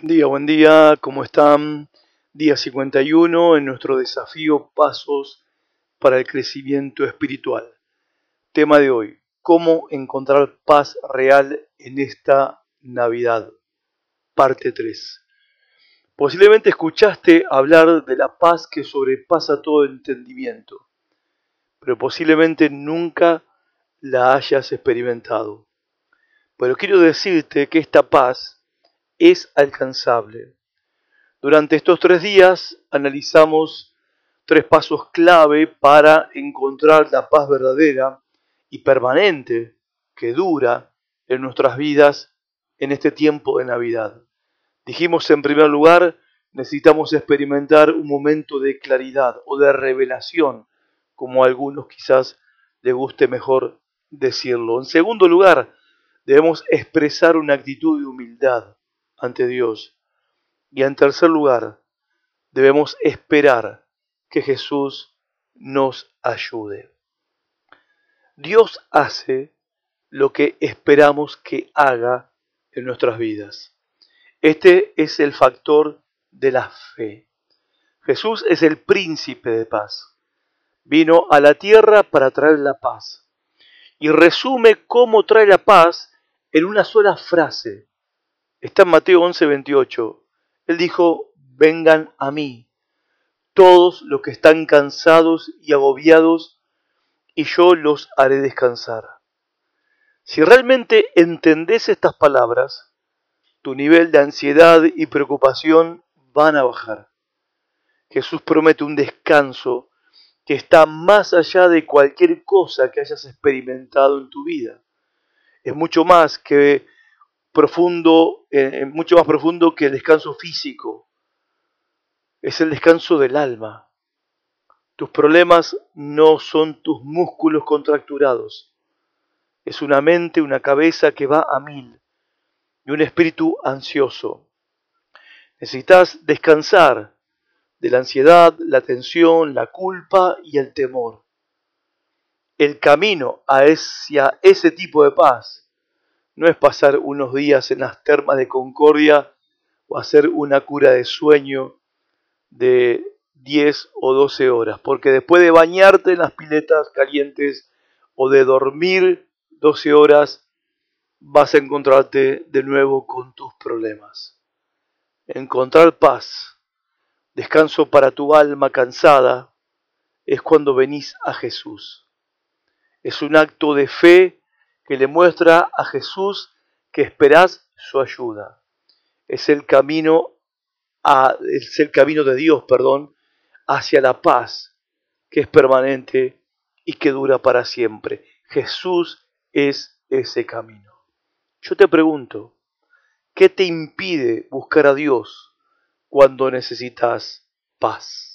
Buen día, buen día, ¿cómo están? Día 51 en nuestro desafío Pasos para el Crecimiento Espiritual. Tema de hoy, ¿cómo encontrar paz real en esta Navidad? Parte 3. Posiblemente escuchaste hablar de la paz que sobrepasa todo entendimiento, pero posiblemente nunca la hayas experimentado. Pero quiero decirte que esta paz es alcanzable. Durante estos tres días analizamos tres pasos clave para encontrar la paz verdadera y permanente que dura en nuestras vidas en este tiempo de Navidad. Dijimos en primer lugar, necesitamos experimentar un momento de claridad o de revelación, como a algunos quizás les guste mejor decirlo. En segundo lugar, debemos expresar una actitud de humildad ante Dios. Y en tercer lugar, debemos esperar que Jesús nos ayude. Dios hace lo que esperamos que haga en nuestras vidas. Este es el factor de la fe. Jesús es el príncipe de paz. Vino a la tierra para traer la paz. Y resume cómo trae la paz en una sola frase. Está en Mateo 11, 28. Él dijo, vengan a mí, todos los que están cansados y agobiados, y yo los haré descansar. Si realmente entendés estas palabras, tu nivel de ansiedad y preocupación van a bajar. Jesús promete un descanso que está más allá de cualquier cosa que hayas experimentado en tu vida. Es mucho más que profundo, eh, mucho más profundo que el descanso físico. Es el descanso del alma. Tus problemas no son tus músculos contracturados. Es una mente, una cabeza que va a mil y un espíritu ansioso. Necesitas descansar de la ansiedad, la tensión, la culpa y el temor. El camino hacia ese tipo de paz no es pasar unos días en las termas de Concordia o hacer una cura de sueño de 10 o 12 horas, porque después de bañarte en las piletas calientes o de dormir 12 horas, vas a encontrarte de nuevo con tus problemas. Encontrar paz, descanso para tu alma cansada, es cuando venís a Jesús. Es un acto de fe que le muestra a Jesús que esperás su ayuda. Es el camino a, es el camino de Dios, perdón, hacia la paz que es permanente y que dura para siempre. Jesús es ese camino. Yo te pregunto, ¿qué te impide buscar a Dios cuando necesitas paz?